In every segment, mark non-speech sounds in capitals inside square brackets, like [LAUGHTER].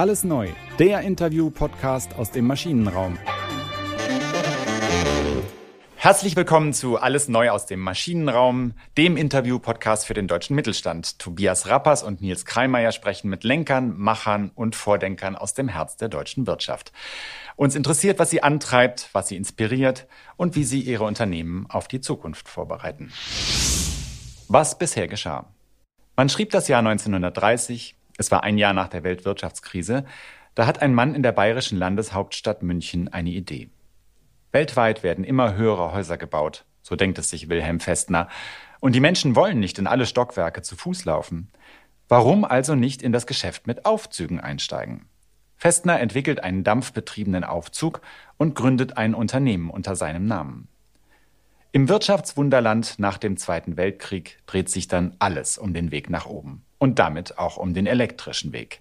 Alles neu, der Interview-Podcast aus dem Maschinenraum. Herzlich willkommen zu Alles neu aus dem Maschinenraum, dem Interview-Podcast für den deutschen Mittelstand. Tobias Rappers und Nils Kreimeier sprechen mit Lenkern, Machern und Vordenkern aus dem Herz der deutschen Wirtschaft. Uns interessiert, was sie antreibt, was sie inspiriert und wie sie ihre Unternehmen auf die Zukunft vorbereiten. Was bisher geschah. Man schrieb das Jahr 1930, es war ein Jahr nach der Weltwirtschaftskrise, da hat ein Mann in der bayerischen Landeshauptstadt München eine Idee. Weltweit werden immer höhere Häuser gebaut, so denkt es sich Wilhelm Festner, und die Menschen wollen nicht in alle Stockwerke zu Fuß laufen. Warum also nicht in das Geschäft mit Aufzügen einsteigen? Festner entwickelt einen dampfbetriebenen Aufzug und gründet ein Unternehmen unter seinem Namen. Im Wirtschaftswunderland nach dem Zweiten Weltkrieg dreht sich dann alles um den Weg nach oben und damit auch um den elektrischen Weg.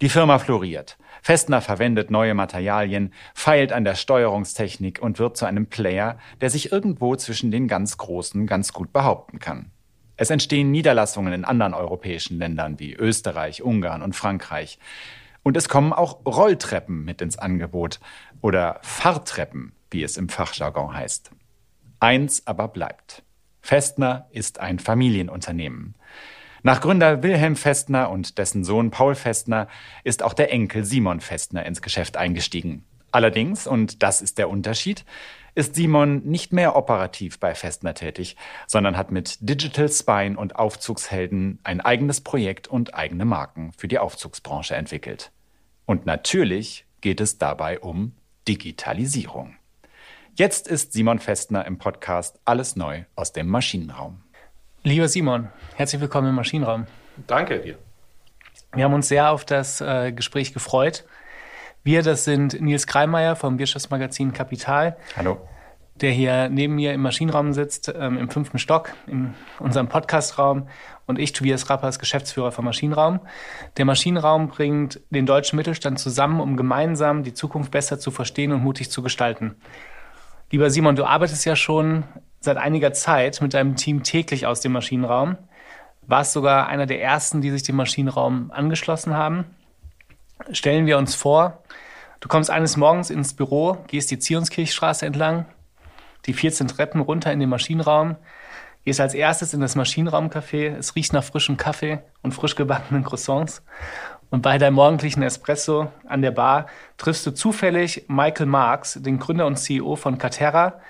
Die Firma floriert. Festner verwendet neue Materialien, feilt an der Steuerungstechnik und wird zu einem Player, der sich irgendwo zwischen den ganz Großen ganz gut behaupten kann. Es entstehen Niederlassungen in anderen europäischen Ländern wie Österreich, Ungarn und Frankreich. Und es kommen auch Rolltreppen mit ins Angebot oder Fahrtreppen, wie es im Fachjargon heißt. Eins aber bleibt. Festner ist ein Familienunternehmen. Nach Gründer Wilhelm Festner und dessen Sohn Paul Festner ist auch der Enkel Simon Festner ins Geschäft eingestiegen. Allerdings, und das ist der Unterschied, ist Simon nicht mehr operativ bei Festner tätig, sondern hat mit Digital Spine und Aufzugshelden ein eigenes Projekt und eigene Marken für die Aufzugsbranche entwickelt. Und natürlich geht es dabei um Digitalisierung. Jetzt ist Simon Festner im Podcast Alles neu aus dem Maschinenraum. Lieber Simon, herzlich willkommen im Maschinenraum. Danke dir. Wir haben uns sehr auf das äh, Gespräch gefreut. Wir, das sind Nils Kreimeier vom Wirtschaftsmagazin Kapital. Hallo. Der hier neben mir im Maschinenraum sitzt, ähm, im fünften Stock, in unserem Podcastraum. Und ich, Tobias Rappers, Geschäftsführer vom Maschinenraum. Der Maschinenraum bringt den deutschen Mittelstand zusammen, um gemeinsam die Zukunft besser zu verstehen und mutig zu gestalten. Lieber Simon, du arbeitest ja schon seit einiger Zeit mit deinem Team täglich aus dem Maschinenraum. Warst sogar einer der ersten, die sich dem Maschinenraum angeschlossen haben. Stellen wir uns vor, du kommst eines Morgens ins Büro, gehst die Zionskirchstraße entlang, die 14 Treppen runter in den Maschinenraum, gehst als erstes in das Maschinenraumcafé, es riecht nach frischem Kaffee und frisch gebackenen Croissants. Und bei deinem morgendlichen Espresso an der Bar triffst du zufällig Michael Marks, den Gründer und CEO von Caterra,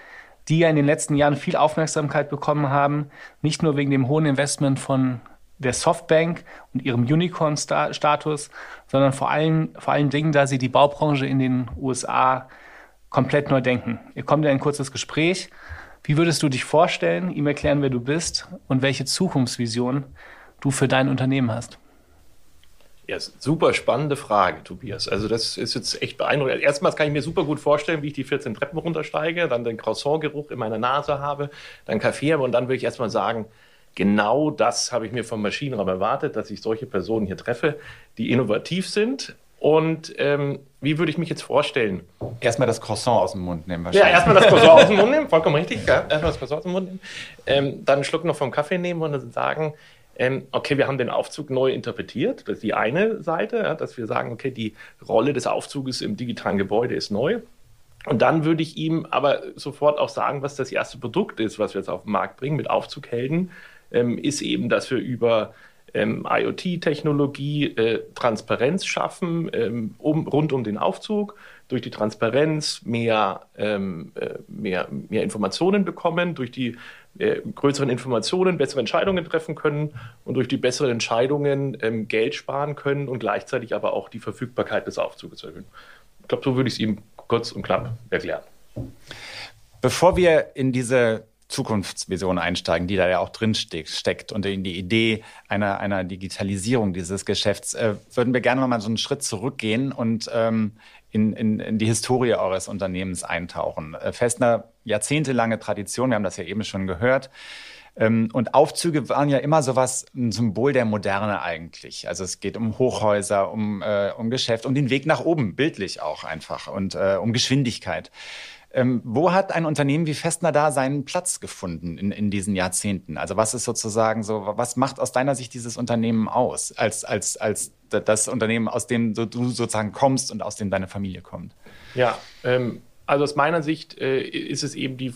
die ja in den letzten Jahren viel Aufmerksamkeit bekommen haben, nicht nur wegen dem hohen Investment von der Softbank und ihrem Unicorn-Status, sondern vor allen, vor allen Dingen, da sie die Baubranche in den USA komplett neu denken. Ihr kommt in ein kurzes Gespräch. Wie würdest du dich vorstellen, ihm erklären, wer du bist und welche Zukunftsvision du für dein Unternehmen hast? Ja, super spannende Frage, Tobias. Also das ist jetzt echt beeindruckend. Erstmals kann ich mir super gut vorstellen, wie ich die 14 Treppen runtersteige, dann den Croissant-Geruch in meiner Nase habe, dann Kaffee habe und dann würde ich erstmal sagen, genau das habe ich mir vom Maschinenraum erwartet, dass ich solche Personen hier treffe, die innovativ sind. Und ähm, wie würde ich mich jetzt vorstellen? Erstmal das Croissant aus dem Mund nehmen wahrscheinlich. Ja, erstmal das Croissant aus dem Mund [LAUGHS] nehmen, vollkommen richtig. Ja. Erstmal das Croissant aus dem Mund nehmen. Ähm, dann einen Schluck noch vom Kaffee nehmen und dann sagen, ähm, okay, wir haben den Aufzug neu interpretiert. Das ist die eine Seite, ja, dass wir sagen, okay, die Rolle des Aufzuges im digitalen Gebäude ist neu. Und dann würde ich ihm aber sofort auch sagen, was das erste Produkt ist, was wir jetzt auf den Markt bringen mit Aufzughelden, ähm, ist eben, dass wir über ähm, IoT-Technologie äh, Transparenz schaffen ähm, um, rund um den Aufzug, durch die Transparenz mehr, ähm, äh, mehr, mehr Informationen bekommen, durch die äh, größeren Informationen bessere Entscheidungen treffen können und durch die besseren Entscheidungen ähm, Geld sparen können und gleichzeitig aber auch die Verfügbarkeit des Aufzuges erhöhen. Ich glaube, so würde ich es ihm kurz und knapp erklären. Bevor wir in diese Zukunftsvision einsteigen, die da ja auch drin steckt und in die Idee einer, einer Digitalisierung dieses Geschäfts, äh, würden wir gerne noch mal so einen Schritt zurückgehen und ähm, in, in, in die Historie eures Unternehmens eintauchen. Äh, Festner, jahrzehntelange Tradition, wir haben das ja eben schon gehört. Ähm, und Aufzüge waren ja immer sowas, ein Symbol der Moderne eigentlich. Also es geht um Hochhäuser, um, äh, um Geschäft, um den Weg nach oben, bildlich auch einfach und äh, um Geschwindigkeit. Ähm, wo hat ein Unternehmen wie Festner da seinen Platz gefunden in, in diesen Jahrzehnten? Also was ist sozusagen so, was macht aus deiner Sicht dieses Unternehmen aus als, als, als das Unternehmen, aus dem du sozusagen kommst und aus dem deine Familie kommt. Ja, ähm, also aus meiner Sicht äh, ist es eben die,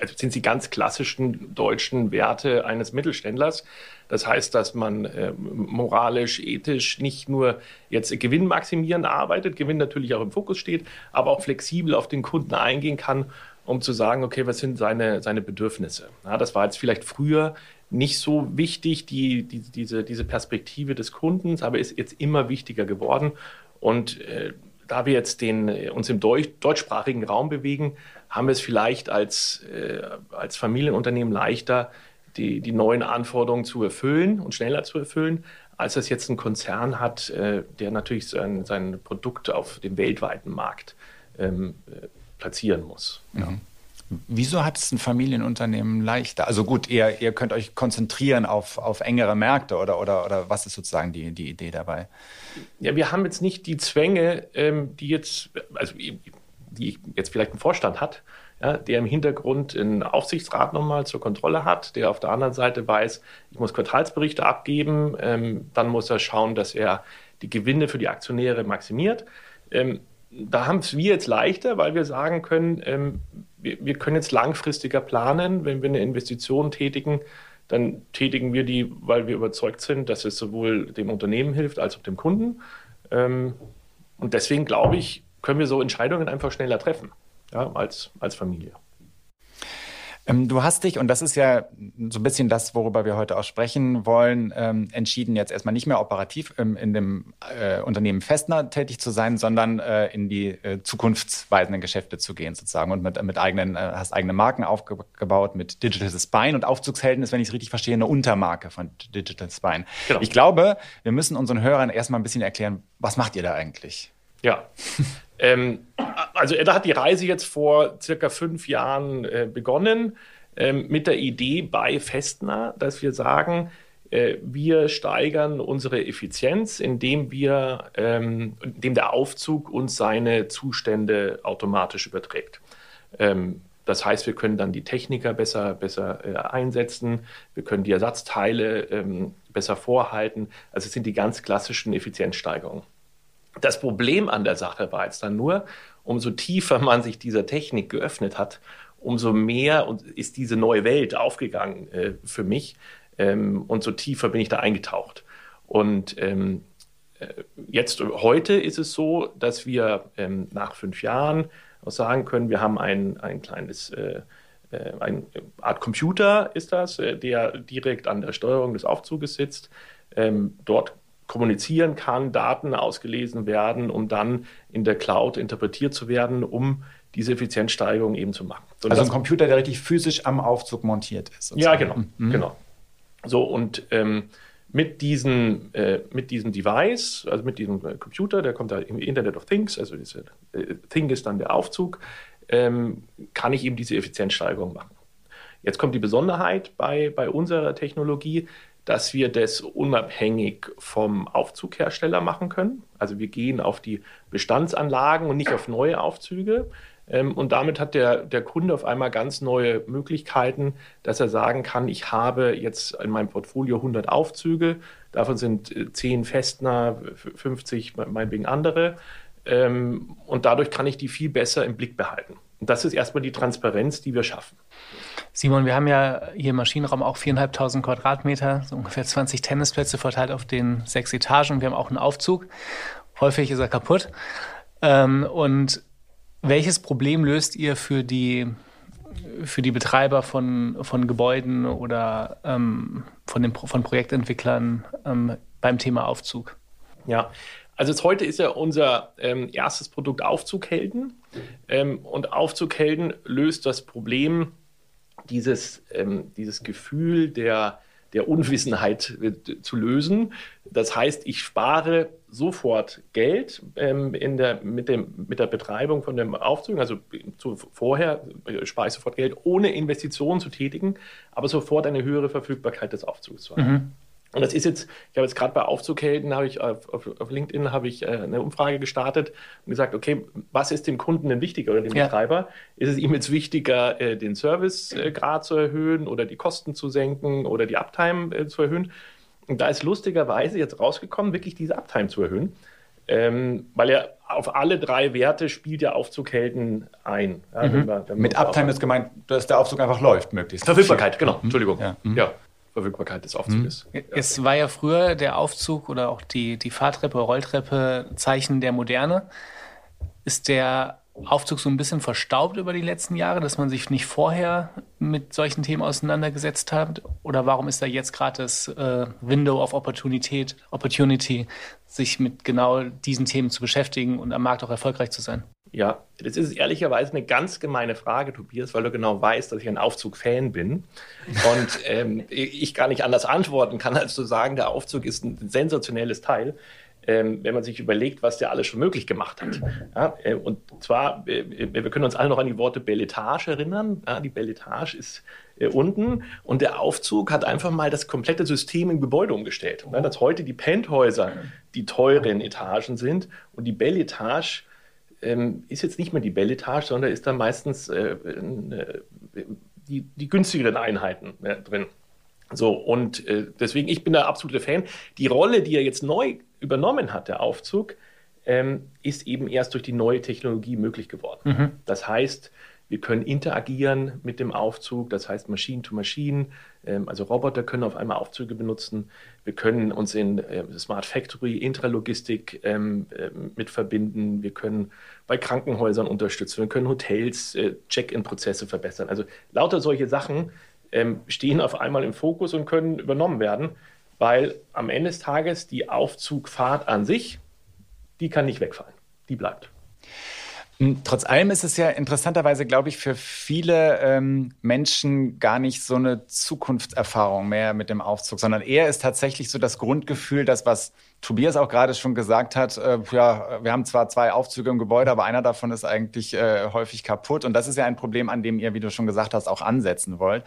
also sind die ganz klassischen deutschen Werte eines Mittelständlers. Das heißt, dass man äh, moralisch, ethisch nicht nur jetzt gewinnmaximierend arbeitet, Gewinn natürlich auch im Fokus steht, aber auch flexibel auf den Kunden eingehen kann, um zu sagen, okay, was sind seine, seine Bedürfnisse? Ja, das war jetzt vielleicht früher nicht so wichtig, die, die, diese, diese Perspektive des Kundens, aber ist jetzt immer wichtiger geworden. Und äh, da wir jetzt den, äh, uns im Deutsch, deutschsprachigen Raum bewegen, haben wir es vielleicht als, äh, als Familienunternehmen leichter, die, die neuen Anforderungen zu erfüllen und schneller zu erfüllen, als das jetzt ein Konzern hat, äh, der natürlich sein, sein Produkt auf dem weltweiten Markt ähm, äh, platzieren muss. Mhm. Ja. Wieso hat es ein Familienunternehmen leichter? Also gut, ihr, ihr könnt euch konzentrieren auf, auf engere Märkte oder, oder, oder was ist sozusagen die, die Idee dabei? Ja, wir haben jetzt nicht die Zwänge, ähm, die jetzt, also die jetzt vielleicht ein Vorstand hat, ja, der im Hintergrund einen Aufsichtsrat nochmal zur Kontrolle hat, der auf der anderen Seite weiß, ich muss Quartalsberichte abgeben, ähm, dann muss er schauen, dass er die Gewinne für die Aktionäre maximiert. Ähm, da haben es wir jetzt leichter, weil wir sagen können, ähm, wir, wir, können jetzt langfristiger planen. Wenn wir eine Investition tätigen, dann tätigen wir die, weil wir überzeugt sind, dass es sowohl dem Unternehmen hilft als auch dem Kunden. Ähm, und deswegen glaube ich, können wir so Entscheidungen einfach schneller treffen ja, als, als Familie. Ähm, du hast dich, und das ist ja so ein bisschen das, worüber wir heute auch sprechen wollen, ähm, entschieden, jetzt erstmal nicht mehr operativ ähm, in dem äh, Unternehmen Festner tätig zu sein, sondern äh, in die äh, zukunftsweisenden Geschäfte zu gehen sozusagen und mit, mit eigenen, äh, hast eigene Marken aufgebaut mit Digital Spine und Aufzugshelden ist, wenn ich es richtig verstehe, eine Untermarke von Digital Spine. Genau. Ich glaube, wir müssen unseren Hörern erstmal ein bisschen erklären, was macht ihr da eigentlich? Ja. [LAUGHS] ähm, also Edda hat die Reise jetzt vor circa fünf Jahren äh, begonnen ähm, mit der Idee bei Festner, dass wir sagen, äh, wir steigern unsere Effizienz, indem wir, ähm, indem der Aufzug uns seine Zustände automatisch überträgt. Ähm, das heißt, wir können dann die Techniker besser, besser äh, einsetzen, wir können die Ersatzteile ähm, besser vorhalten. Also es sind die ganz klassischen Effizienzsteigerungen. Das Problem an der Sache war jetzt dann nur, umso tiefer [LAUGHS] man sich dieser Technik geöffnet hat, umso mehr ist diese neue Welt aufgegangen äh, für mich ähm, und so tiefer bin ich da eingetaucht. Und ähm, äh, jetzt heute ist es so, dass wir ähm, nach fünf Jahren sagen können, wir haben ein, ein kleines äh, äh eine Art Computer ist das, äh, der direkt an der Steuerung des Aufzuges sitzt. Ähm, dort kommunizieren kann, Daten ausgelesen werden, um dann in der Cloud interpretiert zu werden, um diese Effizienzsteigerung eben zu machen. So, also ein Computer, der richtig physisch am Aufzug montiert ist. Sozusagen. Ja, genau, mhm. genau. So und ähm, mit diesem, äh, mit diesem Device, also mit diesem äh, Computer, der kommt da im Internet of Things, also diese äh, Thing ist dann der Aufzug, ähm, kann ich eben diese Effizienzsteigerung machen. Jetzt kommt die Besonderheit bei, bei unserer Technologie, dass wir das unabhängig vom Aufzughersteller machen können. Also wir gehen auf die Bestandsanlagen und nicht auf neue Aufzüge. Ähm, und damit hat der, der Kunde auf einmal ganz neue Möglichkeiten, dass er sagen kann, ich habe jetzt in meinem Portfolio 100 Aufzüge, davon sind 10 äh, Festner, 50 meinetwegen andere. Ähm, und dadurch kann ich die viel besser im Blick behalten. Und das ist erstmal die Transparenz, die wir schaffen. Simon, wir haben ja hier im Maschinenraum auch 4.500 Quadratmeter, so ungefähr 20 Tennisplätze verteilt auf den sechs Etagen. Wir haben auch einen Aufzug. Häufig ist er kaputt. Ähm, und welches Problem löst ihr für die, für die Betreiber von, von Gebäuden oder ähm, von, den, von Projektentwicklern ähm, beim Thema Aufzug? Ja, also jetzt heute ist ja unser ähm, erstes Produkt Aufzughelden. Ähm, und Aufzughelden löst das Problem, dieses, ähm, dieses Gefühl der, der Unwissenheit äh, zu lösen. Das heißt, ich spare sofort Geld ähm, in der, mit, dem, mit der Betreibung von dem Aufzug. Also zu, vorher äh, spare ich sofort Geld, ohne Investitionen zu tätigen, aber sofort eine höhere Verfügbarkeit des Aufzugs zu haben. Mhm. Und das ist jetzt, ich habe jetzt gerade bei Aufzughelden, habe ich auf, auf, LinkedIn habe ich äh, eine Umfrage gestartet und gesagt, okay, was ist dem Kunden denn wichtiger oder dem ja. Betreiber? Ist es ihm jetzt wichtiger, äh, den Servicegrad äh, zu erhöhen oder die Kosten zu senken oder die Uptime äh, zu erhöhen? Und da ist lustigerweise jetzt rausgekommen, wirklich diese Uptime zu erhöhen. Ähm, weil er auf alle drei Werte spielt der Aufzughelden ein. Ja, mhm. wenn wir, wenn Mit Uptime ist gemeint, dass der Aufzug einfach läuft, möglichst. Verfügbarkeit, genau. Mhm. Entschuldigung. Ja. Mhm. ja. Verfügbarkeit des Aufzuges. Es war ja früher der Aufzug oder auch die, die Fahrtreppe, Rolltreppe Zeichen der Moderne. Ist der Aufzug so ein bisschen verstaubt über die letzten Jahre, dass man sich nicht vorher mit solchen Themen auseinandergesetzt hat? Oder warum ist da jetzt gerade das äh, Window of Opportunität, Opportunity, sich mit genau diesen Themen zu beschäftigen und am Markt auch erfolgreich zu sein? Ja, das ist ehrlicherweise eine ganz gemeine Frage, Tobias, weil du genau weißt, dass ich ein Aufzug-Fan bin und [LAUGHS] ähm, ich gar nicht anders antworten kann, als zu sagen, der Aufzug ist ein sensationelles Teil ähm, wenn man sich überlegt, was der alles schon möglich gemacht hat. Ja, äh, und zwar, äh, wir können uns alle noch an die Worte Belletage erinnern. Ja, die Belletage ist äh, unten und der Aufzug hat einfach mal das komplette System im Gebäude umgestellt. Ja, dass heute die Penthäuser die teuren Etagen sind und die Belletage ähm, ist jetzt nicht mehr die Belletage, sondern ist dann meistens äh, äh, die, die günstigeren Einheiten drin. So, und äh, deswegen, ich bin da absoluter Fan. Die Rolle, die er jetzt neu übernommen hat, der Aufzug, ähm, ist eben erst durch die neue Technologie möglich geworden. Mhm. Das heißt, wir können interagieren mit dem Aufzug, das heißt Machine to Machine, ähm, also Roboter können auf einmal Aufzüge benutzen. Wir können uns in äh, Smart Factory, Intralogistik ähm, äh, mit verbinden. Wir können bei Krankenhäusern unterstützen. Wir können Hotels, äh, Check-in-Prozesse verbessern. Also lauter solche Sachen ähm, stehen auf einmal im Fokus und können übernommen werden weil am Ende des Tages die Aufzugfahrt an sich, die kann nicht wegfallen, die bleibt. Hm, trotz allem ist es ja interessanterweise, glaube ich, für viele ähm, Menschen gar nicht so eine Zukunftserfahrung mehr mit dem Aufzug, sondern eher ist tatsächlich so das Grundgefühl, das, was Tobias auch gerade schon gesagt hat, äh, ja, wir haben zwar zwei Aufzüge im Gebäude, aber einer davon ist eigentlich äh, häufig kaputt. Und das ist ja ein Problem, an dem ihr, wie du schon gesagt hast, auch ansetzen wollt.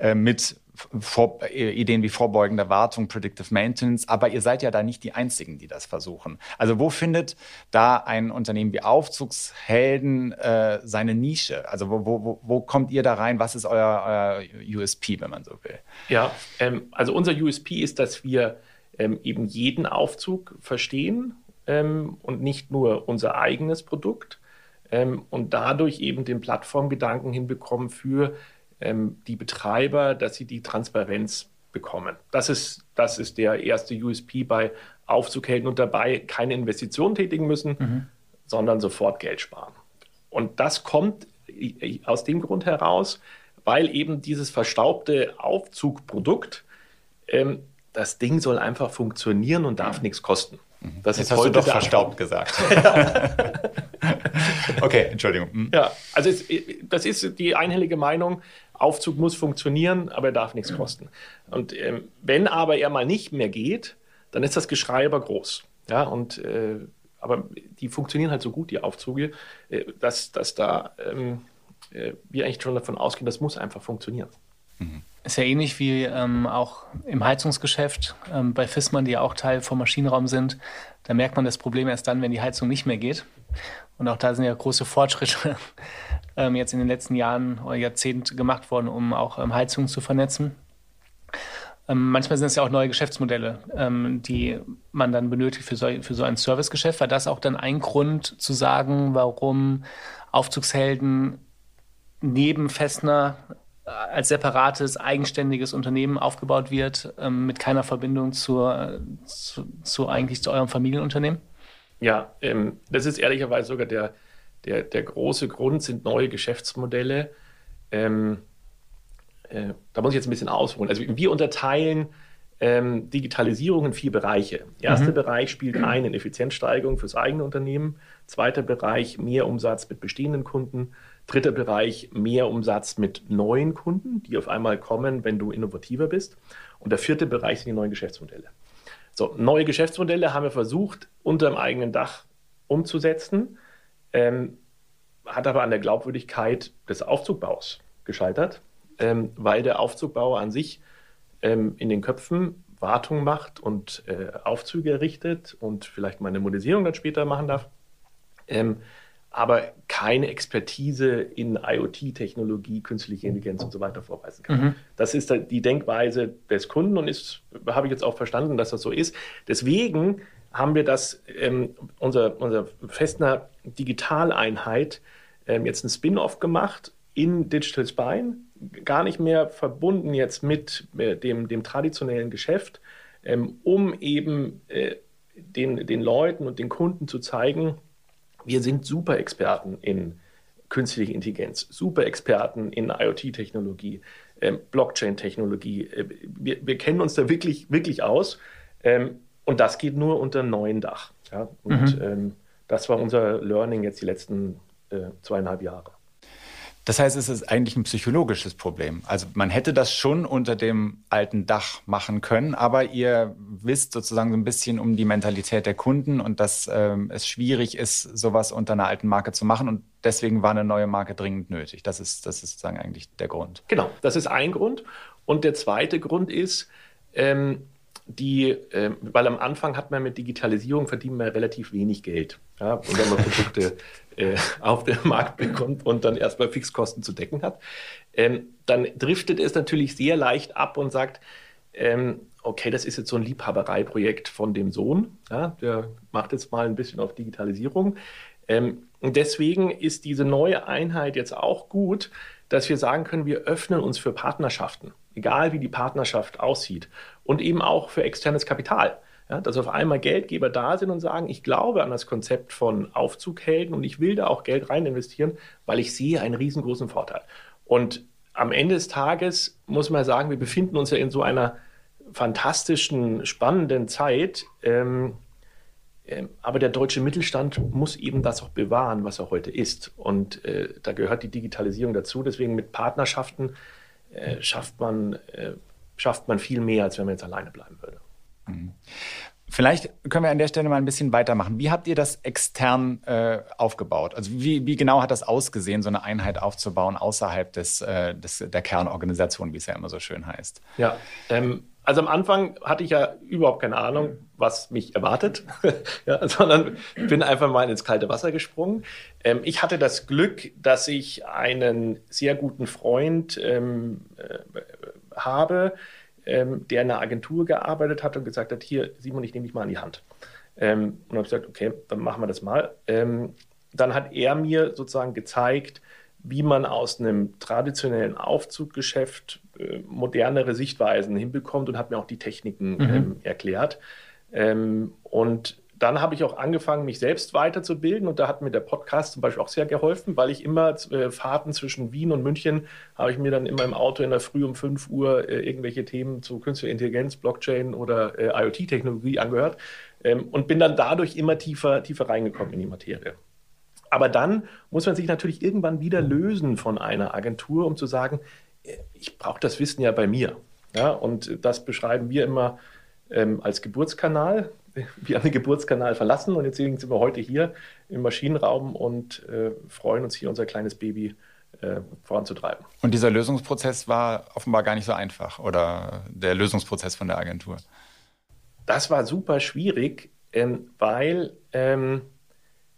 Äh, mit vor, äh, Ideen wie vorbeugende Wartung, Predictive Maintenance, aber ihr seid ja da nicht die Einzigen, die das versuchen. Also wo findet da ein Unternehmen wie Aufzugshelden äh, seine Nische? Also wo, wo, wo kommt ihr da rein? Was ist euer, euer USP, wenn man so will? Ja, ähm, also unser USP ist, dass wir ähm, eben jeden Aufzug verstehen ähm, und nicht nur unser eigenes Produkt ähm, und dadurch eben den Plattformgedanken hinbekommen für ähm, die Betreiber, dass sie die Transparenz bekommen. Das ist, das ist der erste USP bei Aufzughelden und dabei keine Investitionen tätigen müssen, mhm. sondern sofort Geld sparen. Und das kommt aus dem Grund heraus, weil eben dieses verstaubte Aufzugprodukt, ähm, das Ding soll einfach funktionieren und darf mhm. nichts kosten. Mhm. Das Jetzt ist hast heute du doch verstaubt gesagt. [LAUGHS] [LAUGHS] okay, Entschuldigung. Mhm. Ja, also es, das ist die einhellige Meinung. Aufzug muss funktionieren, aber er darf nichts kosten. Und ähm, wenn aber er mal nicht mehr geht, dann ist das Geschrei aber groß. Ja, und äh, aber die funktionieren halt so gut, die Aufzüge, äh, dass, dass da ähm, äh, wir eigentlich schon davon ausgehen, das muss einfach funktionieren. Mhm. Ist ja ähnlich wie ähm, auch im Heizungsgeschäft ähm, bei Fissmann, die ja auch Teil vom Maschinenraum sind. Da merkt man das Problem erst dann, wenn die Heizung nicht mehr geht. Und auch da sind ja große Fortschritte [LAUGHS] ähm, jetzt in den letzten Jahren oder Jahrzehnten gemacht worden, um auch ähm, Heizungen zu vernetzen. Ähm, manchmal sind es ja auch neue Geschäftsmodelle, ähm, die man dann benötigt für so, für so ein Servicegeschäft. War das auch dann ein Grund zu sagen, warum Aufzugshelden neben Festner äh, als separates, eigenständiges Unternehmen aufgebaut wird, ähm, mit keiner Verbindung zur, zu, zu, eigentlich zu eurem Familienunternehmen? Ja, ähm, das ist ehrlicherweise sogar der, der, der große Grund, sind neue Geschäftsmodelle. Ähm, äh, da muss ich jetzt ein bisschen ausholen. Also wir unterteilen ähm, Digitalisierung in vier Bereiche. Erster mhm. Bereich spielt ein in Effizienzsteigerung fürs eigene Unternehmen. Zweiter Bereich mehr Umsatz mit bestehenden Kunden. Dritter Bereich mehr Umsatz mit neuen Kunden, die auf einmal kommen, wenn du innovativer bist. Und der vierte Bereich sind die neuen Geschäftsmodelle. So, neue Geschäftsmodelle haben wir versucht, unter dem eigenen Dach umzusetzen, ähm, hat aber an der Glaubwürdigkeit des Aufzugbaus gescheitert, ähm, weil der Aufzugbauer an sich ähm, in den Köpfen Wartung macht und äh, Aufzüge errichtet und vielleicht mal eine Modernisierung dann später machen darf. Aber keine Expertise in IoT-Technologie, künstliche Intelligenz und so weiter vorweisen kann. Mhm. Das ist die Denkweise des Kunden und ist, habe ich jetzt auch verstanden, dass das so ist. Deswegen haben wir das, ähm, unser, unser Festner Digitaleinheit, ähm, jetzt ein Spin-off gemacht in Digital Spine, gar nicht mehr verbunden jetzt mit äh, dem, dem traditionellen Geschäft, ähm, um eben äh, den, den Leuten und den Kunden zu zeigen, wir sind super Experten in künstliche Intelligenz, super Experten in IoT-Technologie, ähm, Blockchain-Technologie. Äh, wir, wir, kennen uns da wirklich, wirklich aus. Ähm, und das geht nur unter einem neuen Dach. Ja? Und mhm. ähm, das war unser Learning jetzt die letzten äh, zweieinhalb Jahre. Das heißt, es ist eigentlich ein psychologisches Problem. Also man hätte das schon unter dem alten Dach machen können, aber ihr wisst sozusagen so ein bisschen um die Mentalität der Kunden und dass ähm, es schwierig ist, sowas unter einer alten Marke zu machen und deswegen war eine neue Marke dringend nötig. Das ist, das ist sozusagen eigentlich der Grund. Genau, das ist ein Grund. Und der zweite Grund ist, ähm, die, äh, weil am Anfang hat man mit Digitalisierung verdient man relativ wenig Geld. Ja, und wenn man Produkte [LAUGHS] äh, auf den Markt bekommt und dann erstmal Fixkosten zu decken hat, ähm, dann driftet es natürlich sehr leicht ab und sagt, ähm, okay, das ist jetzt so ein Liebhabereiprojekt von dem Sohn, ja, der macht jetzt mal ein bisschen auf Digitalisierung. Ähm, und deswegen ist diese neue Einheit jetzt auch gut, dass wir sagen können, wir öffnen uns für Partnerschaften, egal wie die Partnerschaft aussieht und eben auch für externes Kapital. Ja, dass auf einmal Geldgeber da sind und sagen, ich glaube an das Konzept von Aufzughelden und ich will da auch Geld rein investieren, weil ich sehe einen riesengroßen Vorteil. Und am Ende des Tages muss man sagen, wir befinden uns ja in so einer fantastischen, spannenden Zeit. Ähm, ähm, aber der deutsche Mittelstand muss eben das auch bewahren, was er heute ist. Und äh, da gehört die Digitalisierung dazu. Deswegen mit Partnerschaften äh, schafft, man, äh, schafft man viel mehr, als wenn man jetzt alleine bleiben würde. Mhm. Vielleicht können wir an der Stelle mal ein bisschen weitermachen. Wie habt ihr das extern äh, aufgebaut? Also wie, wie, genau hat das ausgesehen, so eine Einheit aufzubauen außerhalb des, äh, des, der Kernorganisation, wie es ja immer so schön heißt? Ja, ähm, also am Anfang hatte ich ja überhaupt keine Ahnung, was mich erwartet, [LAUGHS] ja, sondern bin einfach mal ins kalte Wasser gesprungen. Ähm, ich hatte das Glück, dass ich einen sehr guten Freund ähm, äh, habe, ähm, der in einer Agentur gearbeitet hat und gesagt hat, hier, Simon, ich nehme dich mal an die Hand. Ähm, und habe gesagt, okay, dann machen wir das mal. Ähm, dann hat er mir sozusagen gezeigt, wie man aus einem traditionellen Aufzuggeschäft äh, modernere Sichtweisen hinbekommt und hat mir auch die Techniken mhm. ähm, erklärt. Ähm, und dann habe ich auch angefangen, mich selbst weiterzubilden und da hat mir der Podcast zum Beispiel auch sehr geholfen, weil ich immer äh, Fahrten zwischen Wien und München habe ich mir dann immer im Auto in der Früh um 5 Uhr äh, irgendwelche Themen zu künstlicher Intelligenz, Blockchain oder äh, IoT-Technologie angehört ähm, und bin dann dadurch immer tiefer, tiefer reingekommen in die Materie. Aber dann muss man sich natürlich irgendwann wieder lösen von einer Agentur, um zu sagen, äh, ich brauche das Wissen ja bei mir. Ja, und das beschreiben wir immer ähm, als Geburtskanal wir haben den Geburtskanal verlassen und jetzt sind wir heute hier im Maschinenraum und äh, freuen uns hier unser kleines Baby äh, voranzutreiben. Und dieser Lösungsprozess war offenbar gar nicht so einfach oder der Lösungsprozess von der Agentur? Das war super schwierig, ähm, weil ähm,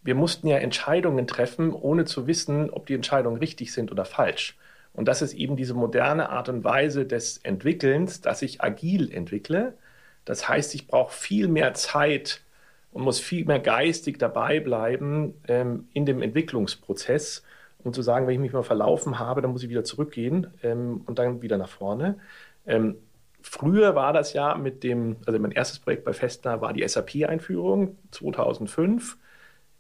wir mussten ja Entscheidungen treffen, ohne zu wissen, ob die Entscheidungen richtig sind oder falsch. Und das ist eben diese moderne Art und Weise des Entwickelns, dass ich agil entwickle das heißt, ich brauche viel mehr Zeit und muss viel mehr geistig dabei bleiben ähm, in dem Entwicklungsprozess, um zu sagen, wenn ich mich mal verlaufen habe, dann muss ich wieder zurückgehen ähm, und dann wieder nach vorne. Ähm, früher war das ja mit dem, also mein erstes Projekt bei Festner war die SAP-Einführung 2005.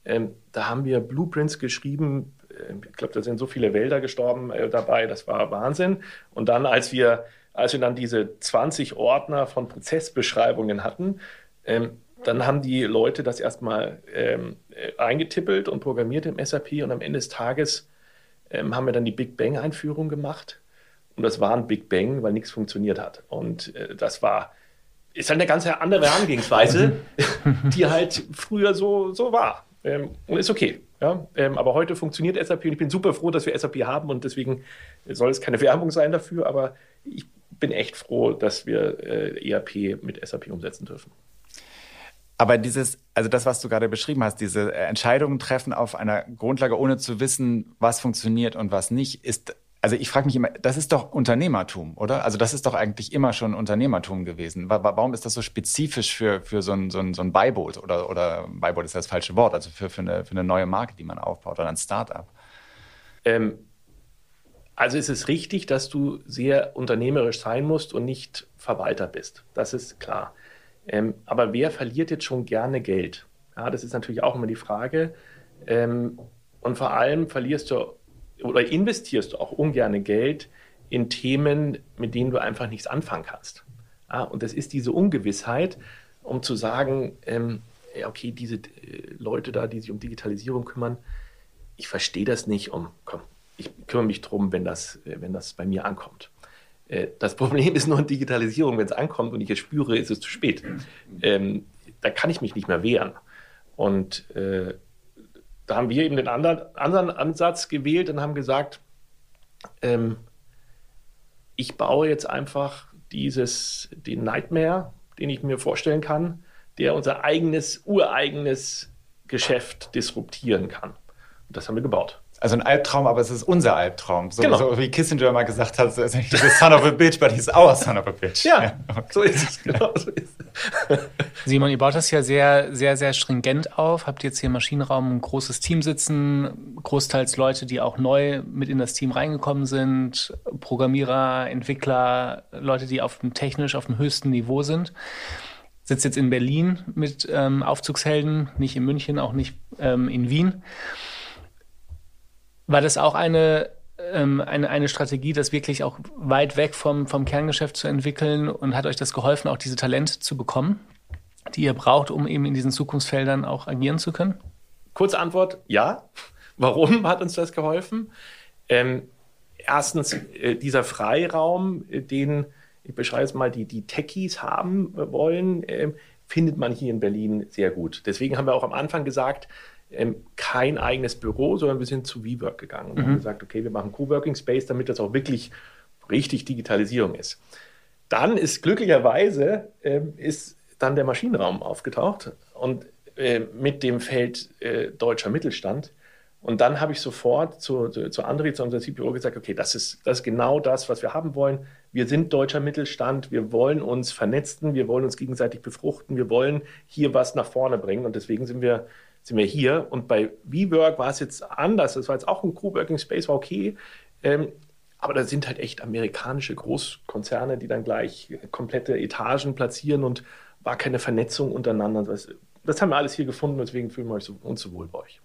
Ähm, da haben wir Blueprints geschrieben. Äh, ich glaube, da sind so viele Wälder gestorben äh, dabei. Das war Wahnsinn. Und dann, als wir als wir dann diese 20 Ordner von Prozessbeschreibungen hatten, ähm, dann haben die Leute das erstmal ähm, äh, eingetippelt und programmiert im SAP und am Ende des Tages ähm, haben wir dann die Big Bang-Einführung gemacht. Und das war ein Big Bang, weil nichts funktioniert hat. Und äh, das war, ist halt eine ganz andere Herangehensweise, [LAUGHS] die halt früher so, so war. Ähm, und ist okay. Ja? Ähm, aber heute funktioniert SAP und ich bin super froh, dass wir SAP haben und deswegen soll es keine Werbung sein dafür, aber ich bin echt froh, dass wir äh, ERP mit SAP umsetzen dürfen. Aber dieses, also das, was du gerade beschrieben hast, diese Entscheidungen treffen auf einer Grundlage, ohne zu wissen, was funktioniert und was nicht, ist, also ich frage mich immer, das ist doch Unternehmertum, oder? Also das ist doch eigentlich immer schon Unternehmertum gewesen. Warum ist das so spezifisch für, für so ein, so ein, so ein Beiboot oder, oder Beiboot ist das falsche Wort, also für, für, eine, für eine neue Marke, die man aufbaut oder ein Start-up? Ähm, also ist es richtig, dass du sehr unternehmerisch sein musst und nicht Verwalter bist. Das ist klar. Ähm, aber wer verliert jetzt schon gerne Geld? Ja, das ist natürlich auch immer die Frage. Ähm, und vor allem verlierst du oder investierst du auch ungerne Geld in Themen, mit denen du einfach nichts anfangen kannst. Ja, und das ist diese Ungewissheit, um zu sagen, ähm, okay, diese äh, Leute da, die sich um Digitalisierung kümmern, ich verstehe das nicht, um, komm, ich kümmere mich drum, wenn das, äh, wenn das bei mir ankommt. Äh, das Problem [LAUGHS] ist nur in Digitalisierung, wenn es ankommt und ich es spüre, ist es zu spät. Ähm, da kann ich mich nicht mehr wehren. Und äh, da haben wir eben den anderen, anderen Ansatz gewählt und haben gesagt, ähm, ich baue jetzt einfach dieses, den Nightmare, den ich mir vorstellen kann, der unser eigenes, ureigenes Geschäft disruptieren kann. Und das haben wir gebaut also ein Albtraum, aber es ist unser Albtraum. So, genau. so wie Kissinger mal gesagt hat, es [LAUGHS] ist son of a bitch, but he's our son of a bitch. Ja, ja okay. so ist es. Genau so ist es. [LAUGHS] Simon, ihr baut das ja sehr, sehr, sehr stringent auf. Habt jetzt hier im Maschinenraum ein großes Team sitzen, großteils Leute, die auch neu mit in das Team reingekommen sind, Programmierer, Entwickler, Leute, die auf dem technisch auf dem höchsten Niveau sind sitzt jetzt in Berlin mit ähm, Aufzugshelden, nicht in München, auch nicht ähm, in Wien. War das auch eine, ähm, eine, eine Strategie, das wirklich auch weit weg vom, vom Kerngeschäft zu entwickeln und hat euch das geholfen, auch diese Talente zu bekommen, die ihr braucht, um eben in diesen Zukunftsfeldern auch agieren zu können? Kurze Antwort, ja. [LAUGHS] Warum hat uns das geholfen? Ähm, erstens, äh, dieser Freiraum, äh, den, ich beschreibe es mal, die, die Techies haben wollen, äh, findet man hier in Berlin sehr gut. Deswegen haben wir auch am Anfang gesagt, kein eigenes Büro, sondern wir sind zu WeWork gegangen und mhm. haben gesagt, okay, wir machen Coworking Space, damit das auch wirklich richtig Digitalisierung ist. Dann ist glücklicherweise ähm, ist dann der Maschinenraum aufgetaucht und äh, mit dem Feld äh, deutscher Mittelstand. Und dann habe ich sofort zu, zu, zu André, zu unserem CPO gesagt, okay, das ist, das ist genau das, was wir haben wollen. Wir sind deutscher Mittelstand, wir wollen uns vernetzen, wir wollen uns gegenseitig befruchten, wir wollen hier was nach vorne bringen. Und deswegen sind wir sind wir hier. Und bei WeWork war es jetzt anders. Das war jetzt auch ein Coworking Space, war okay. Ähm, aber da sind halt echt amerikanische Großkonzerne, die dann gleich komplette Etagen platzieren und war keine Vernetzung untereinander. Das, das haben wir alles hier gefunden, deswegen fühlen wir uns so wohl bei euch.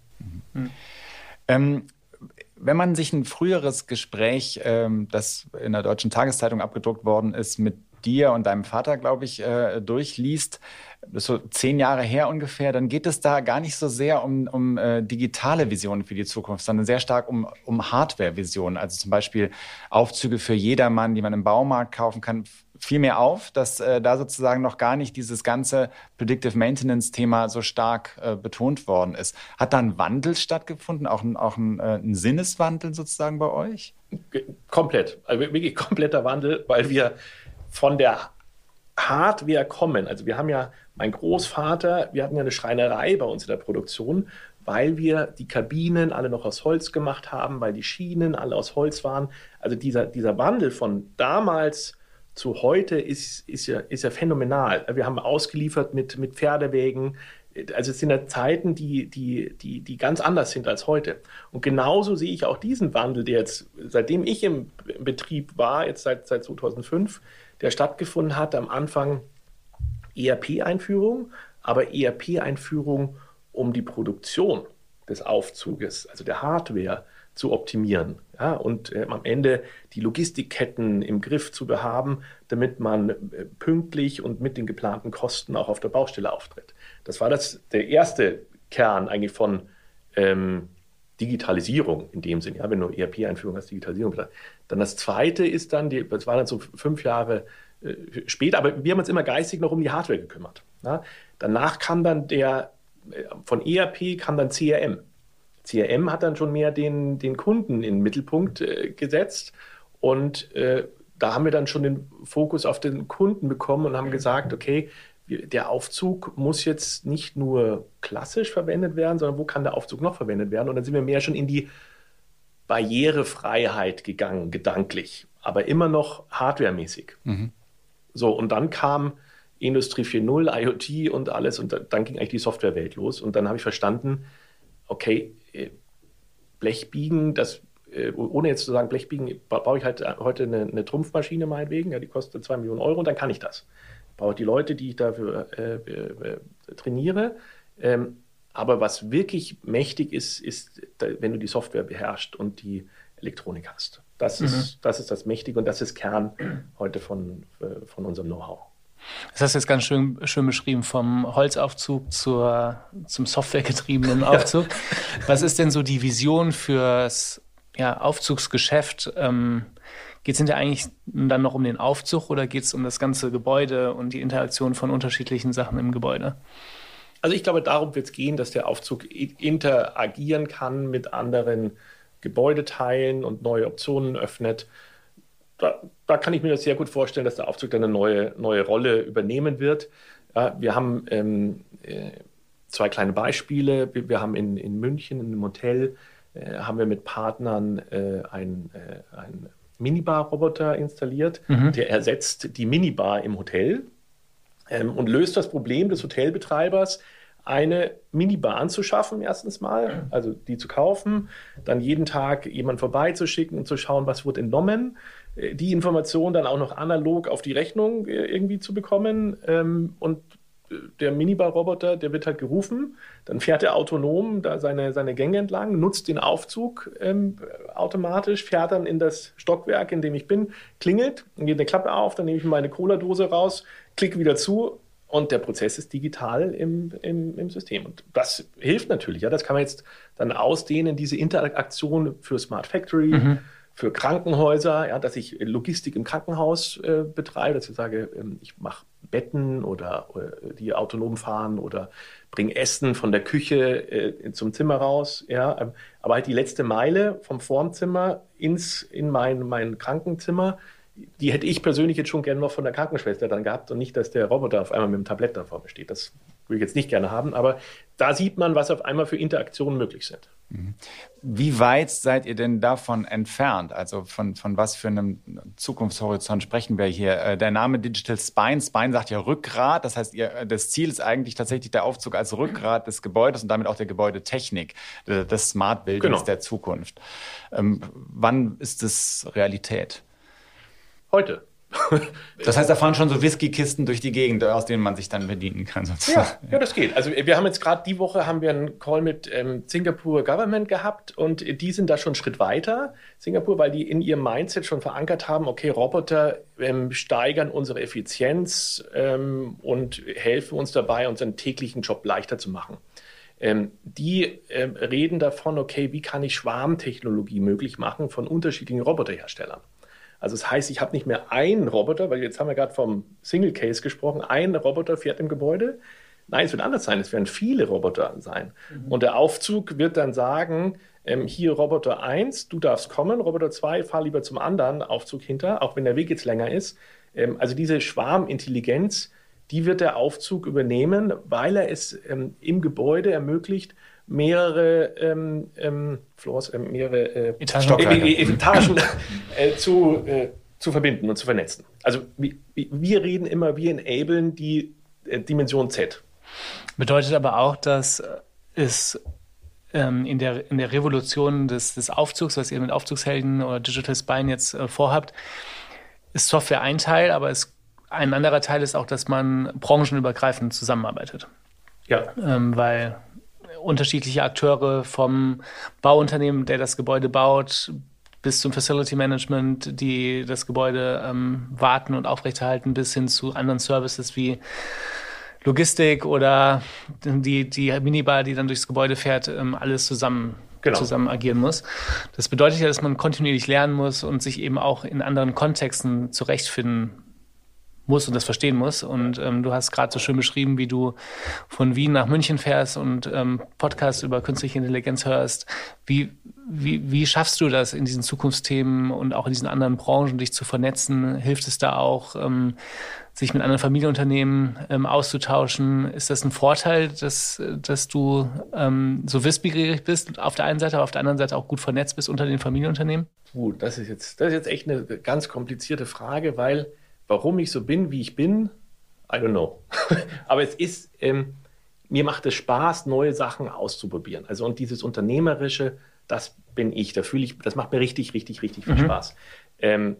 Mhm. Ähm, wenn man sich ein früheres Gespräch, ähm, das in der Deutschen Tageszeitung abgedruckt worden ist, mit dir und deinem Vater, glaube ich, äh, durchliest, das ist so zehn Jahre her ungefähr, dann geht es da gar nicht so sehr um, um äh, digitale Visionen für die Zukunft, sondern sehr stark um, um Hardware-Visionen. Also zum Beispiel Aufzüge für jedermann, die man im Baumarkt kaufen kann. Fiel mir auf, dass äh, da sozusagen noch gar nicht dieses ganze Predictive Maintenance-Thema so stark äh, betont worden ist. Hat da ein Wandel stattgefunden, auch auch ein, äh, ein Sinneswandel sozusagen bei euch? Komplett, also wirklich kompletter Wandel, weil wir von der Hardware kommen. Also wir haben ja, mein Großvater, wir hatten ja eine Schreinerei bei uns in der Produktion, weil wir die Kabinen alle noch aus Holz gemacht haben, weil die Schienen alle aus Holz waren. Also dieser, dieser Wandel von damals zu heute ist, ist, ja, ist ja phänomenal. Wir haben ausgeliefert mit, mit Pferdewägen. Also es sind ja Zeiten, die, die, die, die ganz anders sind als heute. Und genauso sehe ich auch diesen Wandel, der jetzt, seitdem ich im Betrieb war, jetzt seit, seit 2005, der stattgefunden hat. Am Anfang ERP-Einführung, aber ERP-Einführung, um die Produktion des Aufzuges, also der Hardware, zu optimieren ja, und äh, am Ende die Logistikketten im Griff zu behaben, damit man äh, pünktlich und mit den geplanten Kosten auch auf der Baustelle auftritt. Das war das, der erste Kern eigentlich von ähm, Digitalisierung in dem Sinn, ja, wenn du ERP-Einführung hast, Digitalisierung. Dann das zweite ist dann, die, das war dann so fünf Jahre äh, später, aber wir haben uns immer geistig noch um die Hardware gekümmert. Ja. Danach kam dann der, äh, von ERP kam dann CRM. CRM hat dann schon mehr den, den Kunden in den Mittelpunkt äh, gesetzt und äh, da haben wir dann schon den Fokus auf den Kunden bekommen und haben gesagt, okay, der Aufzug muss jetzt nicht nur klassisch verwendet werden, sondern wo kann der Aufzug noch verwendet werden? Und dann sind wir mehr schon in die Barrierefreiheit gegangen, gedanklich, aber immer noch hardwaremäßig. Mhm. So, und dann kam Industrie 4.0, IoT und alles und dann ging eigentlich die Softwarewelt los und dann habe ich verstanden, okay, äh, Blechbiegen, das äh, ohne jetzt zu sagen, Blechbiegen, baue ich halt heute eine, eine Trumpfmaschine meinetwegen, ja, die kostet 2 Millionen Euro und dann kann ich das. Baue die Leute, die ich dafür äh, äh, trainiere. Ähm, aber was wirklich mächtig ist, ist, wenn du die Software beherrschst und die Elektronik hast. Das, mhm. ist, das ist das Mächtige und das ist Kern heute von, äh, von unserem Know-how. Das hast du jetzt ganz schön, schön beschrieben, vom Holzaufzug zur, zum softwaregetriebenen Aufzug. Was ist denn so die Vision fürs ja, Aufzugsgeschäft? Ähm, geht es hinterher eigentlich dann noch um den Aufzug oder geht es um das ganze Gebäude und die Interaktion von unterschiedlichen Sachen im Gebäude? Also ich glaube, darum wird es gehen, dass der Aufzug interagieren kann mit anderen Gebäudeteilen und neue Optionen öffnet. Da, da, kann ich mir das sehr gut vorstellen, dass der Aufzug dann eine neue, neue Rolle übernehmen wird. Wir haben ähm, äh, zwei kleine Beispiele. Wir, wir, haben in, in München in einem Hotel äh, haben wir mit Partnern äh, ein, äh, ein Minibar-Roboter installiert, mhm. der ersetzt die Minibar im Hotel ähm, und löst das Problem des Hotelbetreibers, eine Minibar anzuschaffen, erstens mal, also die zu kaufen, dann jeden Tag jemanden vorbeizuschicken und zu schauen, was wird entnommen, äh, die Information dann auch noch analog auf die Rechnung äh, irgendwie zu bekommen ähm, und der Minibar-Roboter, der wird halt gerufen, dann fährt er autonom da seine, seine Gänge entlang, nutzt den Aufzug ähm, automatisch, fährt dann in das Stockwerk, in dem ich bin, klingelt, geht eine Klappe auf, dann nehme ich meine Cola-Dose raus, klicke wieder zu und der Prozess ist digital im, im, im System. Und das hilft natürlich, ja, das kann man jetzt dann ausdehnen, diese Interaktion für Smart Factory, mhm. für Krankenhäuser, ja, dass ich Logistik im Krankenhaus äh, betreibe, dass ich sage, ähm, ich mache Betten oder, oder, äh, die autonom fahren oder bringe Essen von der Küche äh, zum Zimmer raus. Ja, ähm, aber halt die letzte Meile vom Formzimmer ins, in mein, mein Krankenzimmer, die hätte ich persönlich jetzt schon gerne noch von der Krankenschwester dann gehabt und nicht, dass der Roboter auf einmal mit dem Tablett da vor mir steht. Das würde ich jetzt nicht gerne haben, aber da sieht man, was auf einmal für Interaktionen möglich sind. Mhm. Wie weit seid ihr denn davon entfernt? Also von, von was für einem Zukunftshorizont sprechen wir hier? Äh, der Name Digital Spine, Spine sagt ja Rückgrat, das heißt, ihr, das Ziel ist eigentlich tatsächlich der Aufzug als Rückgrat des Gebäudes und damit auch der Gebäudetechnik, des Smart Buildings genau. der Zukunft. Ähm, wann ist das Realität? Heute. [LAUGHS] Das heißt, da fahren schon so Whiskykisten durch die Gegend, aus denen man sich dann bedienen kann. Sozusagen. Ja, ja, das geht. Also wir haben jetzt gerade die Woche haben wir einen Call mit ähm, Singapore Government gehabt und die sind da schon einen Schritt weiter, Singapur, weil die in ihrem Mindset schon verankert haben, okay, Roboter ähm, steigern unsere Effizienz ähm, und helfen uns dabei, unseren täglichen Job leichter zu machen. Ähm, die ähm, reden davon, okay, wie kann ich Schwarmtechnologie möglich machen von unterschiedlichen Roboterherstellern. Also das heißt, ich habe nicht mehr einen Roboter, weil jetzt haben wir gerade vom Single Case gesprochen, ein Roboter fährt im Gebäude. Nein, es wird anders sein, es werden viele Roboter sein. Mhm. Und der Aufzug wird dann sagen, ähm, hier Roboter 1, du darfst kommen, Roboter 2, fahr lieber zum anderen Aufzug hinter, auch wenn der Weg jetzt länger ist. Ähm, also diese Schwarmintelligenz, die wird der Aufzug übernehmen, weil er es ähm, im Gebäude ermöglicht, mehrere ähm, ähm, Floors, äh, mehrere äh, Etagen, äh, äh, Etagen äh, zu, äh, zu verbinden und zu vernetzen. Also wir, wir reden immer, wir enablen die Dimension Z. Bedeutet aber auch, dass es ähm, in, der, in der Revolution des, des Aufzugs, was ihr mit Aufzugshelden oder Digital Spine jetzt vorhabt, ist Software ein Teil, aber es, ein anderer Teil ist auch, dass man branchenübergreifend zusammenarbeitet. Ja. Ähm, weil unterschiedliche Akteure vom Bauunternehmen, der das Gebäude baut, bis zum Facility Management, die das Gebäude ähm, warten und aufrechterhalten, bis hin zu anderen Services wie Logistik oder die, die Minibar, die dann durchs Gebäude fährt, ähm, alles zusammen, genau. zusammen agieren muss. Das bedeutet ja, dass man kontinuierlich lernen muss und sich eben auch in anderen Kontexten zurechtfinden muss und das verstehen muss. Und ähm, du hast gerade so schön beschrieben, wie du von Wien nach München fährst und ähm, Podcasts über künstliche Intelligenz hörst. Wie, wie, wie schaffst du das in diesen Zukunftsthemen und auch in diesen anderen Branchen, dich zu vernetzen? Hilft es da auch, ähm, sich mit anderen Familienunternehmen ähm, auszutauschen? Ist das ein Vorteil, dass, dass du ähm, so wissbegierig bist auf der einen Seite, aber auf der anderen Seite auch gut vernetzt bist unter den Familienunternehmen? Gut, das ist jetzt, das ist jetzt echt eine ganz komplizierte Frage, weil Warum ich so bin, wie ich bin, I don't know. [LAUGHS] Aber es ist, ähm, mir macht es Spaß, neue Sachen auszuprobieren. Also und dieses Unternehmerische, das bin ich. Da fühle ich, das macht mir richtig, richtig, richtig viel mhm. Spaß. Ähm,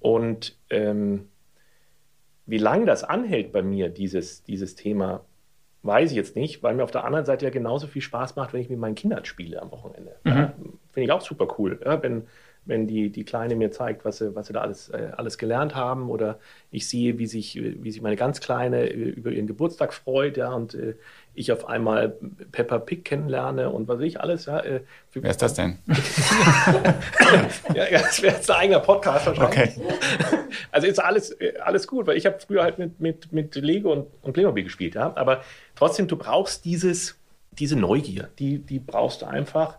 und ähm, wie lange das anhält bei mir, dieses, dieses Thema, weiß ich jetzt nicht, weil mir auf der anderen Seite ja genauso viel Spaß macht, wenn ich mit meinen Kindern spiele am Wochenende. Mhm. Ja, Finde ich auch super cool. Ja, wenn, wenn die, die Kleine mir zeigt, was sie, was sie da alles, äh, alles gelernt haben oder ich sehe, wie sich, wie sich meine ganz Kleine über ihren Geburtstag freut, ja, und äh, ich auf einmal Peppa Pig kennenlerne und was weiß ich alles, ja. Äh, Wer ist das denn? [LAUGHS] ja, ja, das wäre jetzt ein eigener Podcast wahrscheinlich. Okay. [LAUGHS] Also ist alles, äh, alles gut, weil ich habe früher halt mit, mit, mit Lego und, und Playmobil gespielt, ja, aber trotzdem, du brauchst dieses, diese Neugier, die, die brauchst du einfach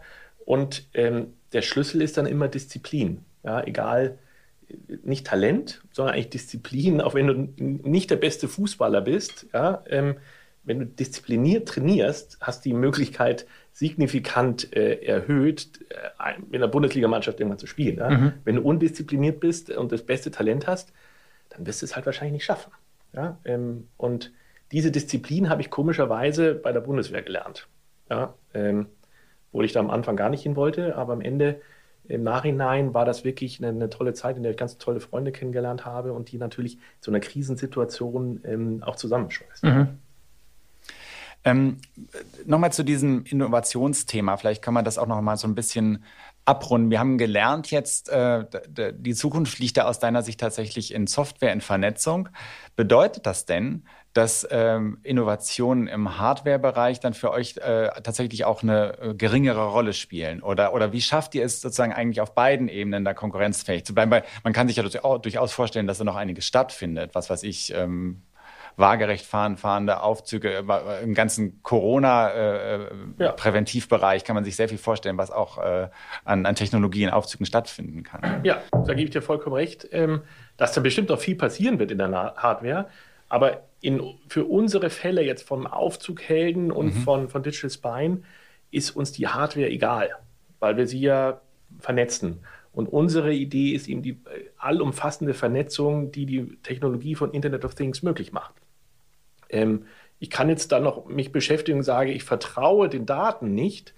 und ähm, der Schlüssel ist dann immer Disziplin. Ja, egal, nicht Talent, sondern eigentlich Disziplin, auch wenn du nicht der beste Fußballer bist. Ja, ähm, wenn du diszipliniert trainierst, hast du die Möglichkeit, signifikant äh, erhöht, äh, in der Bundesligamannschaft irgendwann zu spielen. Ja? Mhm. Wenn du undiszipliniert bist und das beste Talent hast, dann wirst du es halt wahrscheinlich nicht schaffen. Ja? Ähm, und diese Disziplin habe ich komischerweise bei der Bundeswehr gelernt. Ja? Ähm, obwohl ich da am Anfang gar nicht hin wollte, aber am Ende im Nachhinein war das wirklich eine, eine, tolle Zeit, in der ich ganz tolle Freunde kennengelernt habe und die natürlich zu einer Krisensituation ähm, auch zusammenschweißt. Mhm. Ähm, nochmal zu diesem Innovationsthema. Vielleicht kann man das auch noch mal so ein bisschen abrunden. Wir haben gelernt jetzt, äh, die Zukunft liegt da aus deiner Sicht tatsächlich in Software, in Vernetzung. Bedeutet das denn, dass ähm, Innovationen im Hardware-Bereich dann für euch äh, tatsächlich auch eine äh, geringere Rolle spielen? Oder, oder wie schafft ihr es sozusagen eigentlich auf beiden Ebenen da konkurrenzfähig zu bleiben? Weil man kann sich ja durchaus vorstellen, dass da noch einiges stattfindet. Was weiß ich, ähm, waagerecht fahren, fahrende Aufzüge, äh, im ganzen Corona-Präventivbereich äh, ja. kann man sich sehr viel vorstellen, was auch äh, an, an Technologie in Aufzügen stattfinden kann. Ja, da gebe ich dir vollkommen recht, ähm, dass da bestimmt noch viel passieren wird in der Hardware. Aber in, für unsere Fälle jetzt vom Aufzughelden und mhm. von, von Digital Spine ist uns die Hardware egal, weil wir sie ja vernetzen. Und unsere Idee ist eben die allumfassende Vernetzung, die die Technologie von Internet of Things möglich macht. Ähm, ich kann jetzt dann noch mich beschäftigen und sage, ich vertraue den Daten nicht.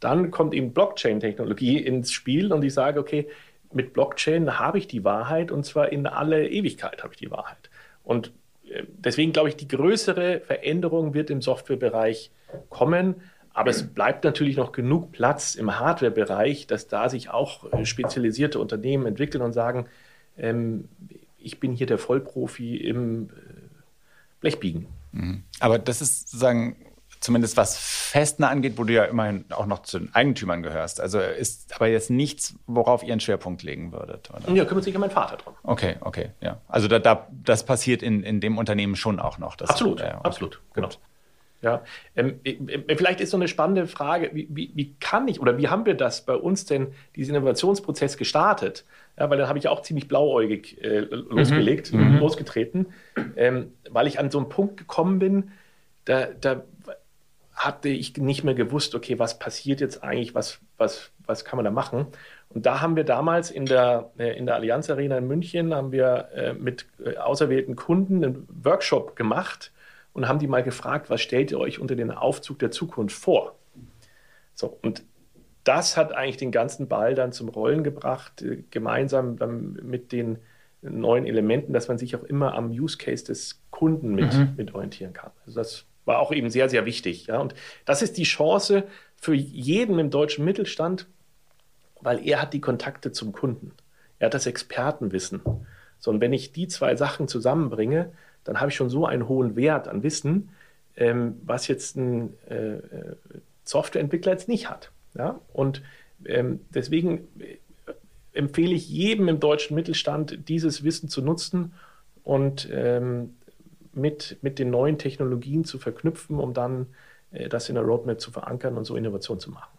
Dann kommt eben Blockchain-Technologie ins Spiel und ich sage, okay, mit Blockchain habe ich die Wahrheit und zwar in alle Ewigkeit habe ich die Wahrheit. Und äh, deswegen glaube ich, die größere Veränderung wird im Softwarebereich kommen. Aber es bleibt natürlich noch genug Platz im Hardware-Bereich, dass da sich auch äh, spezialisierte Unternehmen entwickeln und sagen, ähm, ich bin hier der Vollprofi im äh, Blechbiegen. Mhm. Aber das ist sozusagen zumindest was Festner angeht, wo du ja immerhin auch noch zu den Eigentümern gehörst. Also ist aber jetzt nichts, worauf ihr einen Schwerpunkt legen würdet. Oder? Ja, kümmert sich ja mein Vater drum. Okay, okay, ja. Also da, da, das passiert in, in dem Unternehmen schon auch noch. absolut, ja, okay. absolut, genau. Ja, ähm, äh, äh, vielleicht ist so eine spannende Frage, wie, wie, wie, kann ich oder wie haben wir das bei uns denn, diesen Innovationsprozess gestartet? Ja, weil dann habe ich auch ziemlich blauäugig äh, losgelegt, mhm. mhm. losgetreten, ähm, weil ich an so einen Punkt gekommen bin, da, da hatte ich nicht mehr gewusst, okay, was passiert jetzt eigentlich, was, was, was kann man da machen? Und da haben wir damals in der, äh, in der Allianz Arena in München, haben wir äh, mit äh, auserwählten Kunden einen Workshop gemacht, und haben die mal gefragt, was stellt ihr euch unter den Aufzug der Zukunft vor? So, und das hat eigentlich den ganzen Ball dann zum Rollen gebracht, gemeinsam mit den neuen Elementen, dass man sich auch immer am Use Case des Kunden mit, mhm. mit orientieren kann. Also das war auch eben sehr, sehr wichtig. Ja? Und das ist die Chance für jeden im deutschen Mittelstand, weil er hat die Kontakte zum Kunden. Er hat das Expertenwissen. So, und wenn ich die zwei Sachen zusammenbringe, dann habe ich schon so einen hohen Wert an Wissen, ähm, was jetzt ein äh, äh, Softwareentwickler jetzt nicht hat. Ja? Und ähm, deswegen äh, empfehle ich jedem im deutschen Mittelstand, dieses Wissen zu nutzen und ähm, mit, mit den neuen Technologien zu verknüpfen, um dann äh, das in der Roadmap zu verankern und so Innovation zu machen.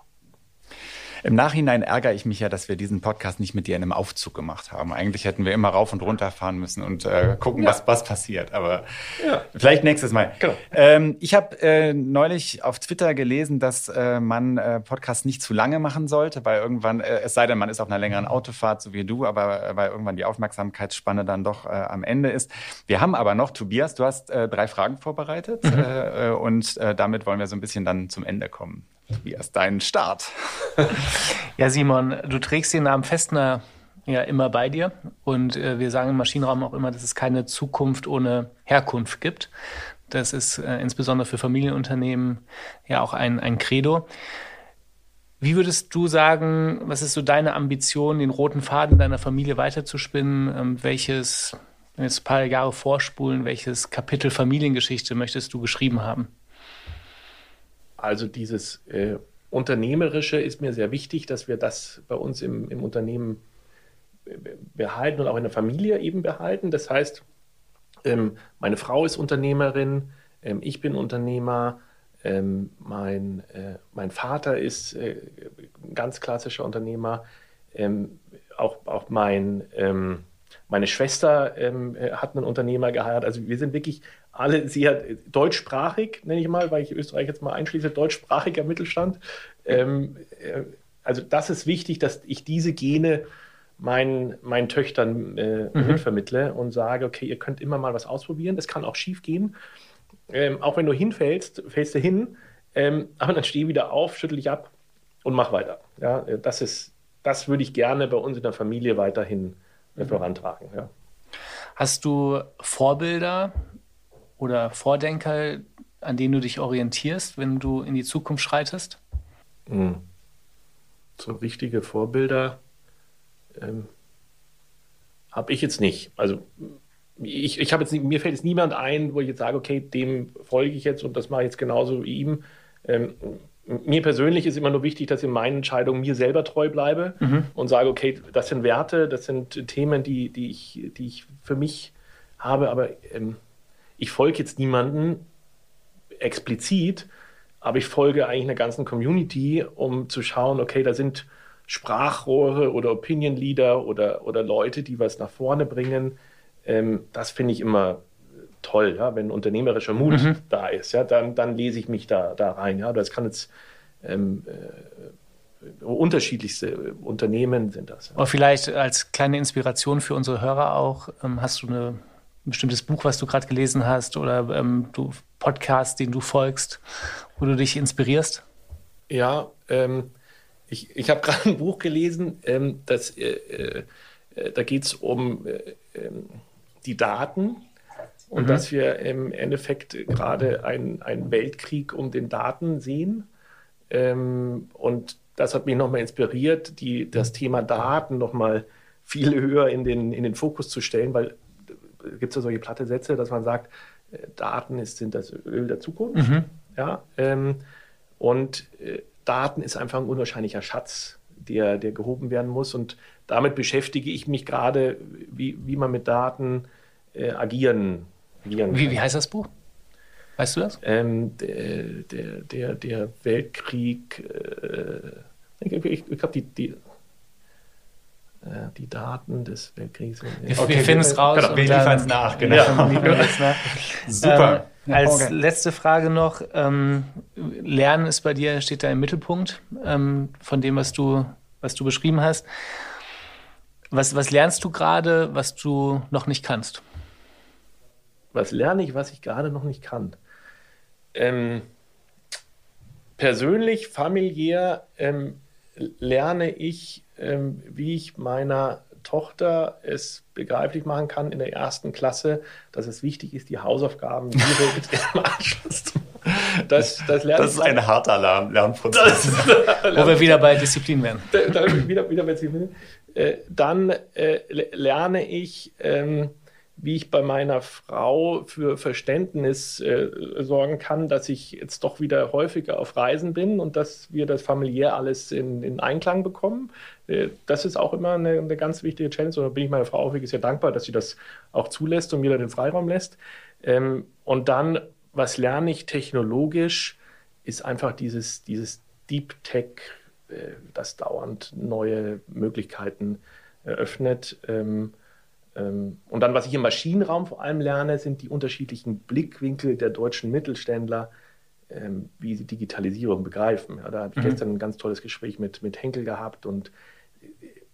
Im Nachhinein ärgere ich mich ja, dass wir diesen Podcast nicht mit dir in einem Aufzug gemacht haben. Eigentlich hätten wir immer rauf und runter fahren müssen und äh, gucken, ja. was, was passiert. Aber ja. vielleicht nächstes Mal. Genau. Ähm, ich habe äh, neulich auf Twitter gelesen, dass äh, man äh, Podcasts nicht zu lange machen sollte, weil irgendwann, äh, es sei denn, man ist auf einer längeren Autofahrt, so wie du, aber äh, weil irgendwann die Aufmerksamkeitsspanne dann doch äh, am Ende ist. Wir haben aber noch, Tobias, du hast drei Fragen vorbereitet mhm. und damit wollen wir so ein bisschen dann zum Ende kommen. Wie ist dein Start? [LAUGHS] ja, Simon, du trägst den Namen Festner ja immer bei dir. Und äh, wir sagen im Maschinenraum auch immer, dass es keine Zukunft ohne Herkunft gibt. Das ist äh, insbesondere für Familienunternehmen ja auch ein, ein Credo. Wie würdest du sagen, was ist so deine Ambition, den roten Faden deiner Familie weiterzuspinnen? Ähm, welches, wenn wir jetzt ein paar Jahre vorspulen, welches Kapitel Familiengeschichte möchtest du geschrieben haben? Also dieses äh, Unternehmerische ist mir sehr wichtig, dass wir das bei uns im, im Unternehmen behalten und auch in der Familie eben behalten. Das heißt, ähm, meine Frau ist Unternehmerin, ähm, ich bin Unternehmer, ähm, mein, äh, mein Vater ist äh, ganz klassischer Unternehmer, ähm, auch, auch mein, ähm, meine Schwester ähm, äh, hat einen Unternehmer geheiratet. Also wir sind wirklich alle sehr deutschsprachig, nenne ich mal, weil ich Österreich jetzt mal einschließe, deutschsprachiger Mittelstand. Ähm, äh, also das ist wichtig, dass ich diese Gene meinen, meinen Töchtern äh, mhm. mitvermittle und sage, okay, ihr könnt immer mal was ausprobieren, das kann auch schief gehen. Ähm, auch wenn du hinfällst, fällst du hin, ähm, aber dann steh wieder auf, schüttel dich ab und mach weiter. Ja, das ist, das würde ich gerne bei uns in der Familie weiterhin äh, vorantragen. Ja. Hast du Vorbilder, oder Vordenker, an denen du dich orientierst, wenn du in die Zukunft schreitest? Hm. So richtige Vorbilder ähm, habe ich jetzt nicht. Also ich, ich habe jetzt mir fällt jetzt niemand ein, wo ich jetzt sage, okay, dem folge ich jetzt und das mache ich jetzt genauso wie ihm. Ähm, mir persönlich ist immer nur wichtig, dass ich in meinen Entscheidungen mir selber treu bleibe mhm. und sage, okay, das sind Werte, das sind Themen, die, die, ich, die ich für mich habe, aber ähm, ich folge jetzt niemanden explizit, aber ich folge eigentlich einer ganzen Community, um zu schauen, okay, da sind Sprachrohre oder Opinion Leader oder, oder Leute, die was nach vorne bringen. Ähm, das finde ich immer toll, ja, wenn unternehmerischer Mut mhm. da ist, ja, dann, dann lese ich mich da, da rein. Ja. Das kann jetzt ähm, äh, unterschiedlichste Unternehmen sind das. Ja. Aber vielleicht als kleine Inspiration für unsere Hörer auch, ähm, hast du eine ein bestimmtes Buch, was du gerade gelesen hast oder ähm, du Podcast, den du folgst, wo du dich inspirierst? Ja, ähm, ich, ich habe [LAUGHS] gerade ein Buch gelesen, ähm, das, äh, äh, da geht es um äh, ähm, die Daten und mhm. dass wir im Endeffekt gerade einen Weltkrieg um den Daten sehen. Ähm, und das hat mich nochmal inspiriert, die, das Thema Daten nochmal viel höher in den, in den Fokus zu stellen, weil gibt es ja solche platte Sätze, dass man sagt, äh, Daten ist, sind das Öl der Zukunft. Mhm. Ja, ähm, und äh, Daten ist einfach ein unwahrscheinlicher Schatz, der, der gehoben werden muss. Und damit beschäftige ich mich gerade, wie, wie man mit Daten äh, agieren, agieren wie, wie heißt das Buch? Weißt du das? Ähm, der, der, der, Weltkrieg, äh, ich, ich, ich glaube, die, die die Daten des Weltkriegs. Wir, okay, wir finden es raus. Genau, wir liefern es nach, genau. Ja. nach. Super. Ähm, als okay. letzte Frage noch, ähm, Lernen ist bei dir, steht da im Mittelpunkt ähm, von dem, was du, was du beschrieben hast. Was, was lernst du gerade, was du noch nicht kannst? Was lerne ich, was ich gerade noch nicht kann? Ähm, persönlich, familiär ähm, lerne ich wie ich meiner Tochter es begreiflich machen kann in der ersten Klasse, dass es wichtig ist, die Hausaufgaben direkt [LAUGHS] im Anschluss zu machen. Das, das, das ist ein harter Lern [LAUGHS] Lernprozess. Wo wir wieder bei Disziplin werden. Da, da, wieder, wieder bei Disziplin. Äh, dann äh, lerne ich, ähm, wie ich bei meiner Frau für Verständnis äh, sorgen kann, dass ich jetzt doch wieder häufiger auf Reisen bin und dass wir das familiär alles in, in Einklang bekommen. Äh, das ist auch immer eine, eine, ganz wichtige Challenge. Und da bin ich meiner Frau auch wirklich sehr dankbar, dass sie das auch zulässt und mir da den Freiraum lässt. Ähm, und dann, was lerne ich technologisch, ist einfach dieses, dieses Deep Tech, äh, das dauernd neue Möglichkeiten eröffnet. Ähm, und dann, was ich im Maschinenraum vor allem lerne, sind die unterschiedlichen Blickwinkel der deutschen Mittelständler, ähm, wie sie Digitalisierung begreifen. Ja, da habe ich mhm. gestern ein ganz tolles Gespräch mit, mit Henkel gehabt und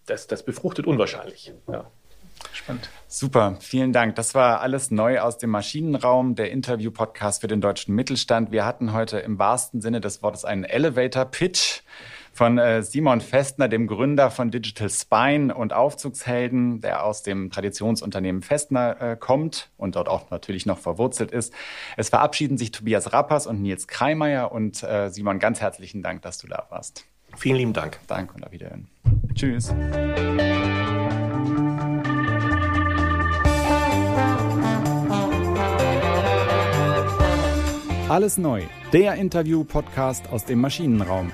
das, das befruchtet unwahrscheinlich. Ja. Spannend. Super, vielen Dank. Das war alles neu aus dem Maschinenraum, der Interview-Podcast für den deutschen Mittelstand. Wir hatten heute im wahrsten Sinne des Wortes einen Elevator-Pitch von äh, Simon Festner, dem Gründer von Digital Spine und Aufzugshelden, der aus dem Traditionsunternehmen Festner äh, kommt und dort auch natürlich noch verwurzelt ist. Es verabschieden sich Tobias Rappers und Nils Kreimeier und äh, Simon, ganz herzlichen Dank, dass du da warst. Vielen lieben Dank. Danke und auf Wiedersehen. Tschüss. Alles neu, der Interview-Podcast aus dem Maschinenraum.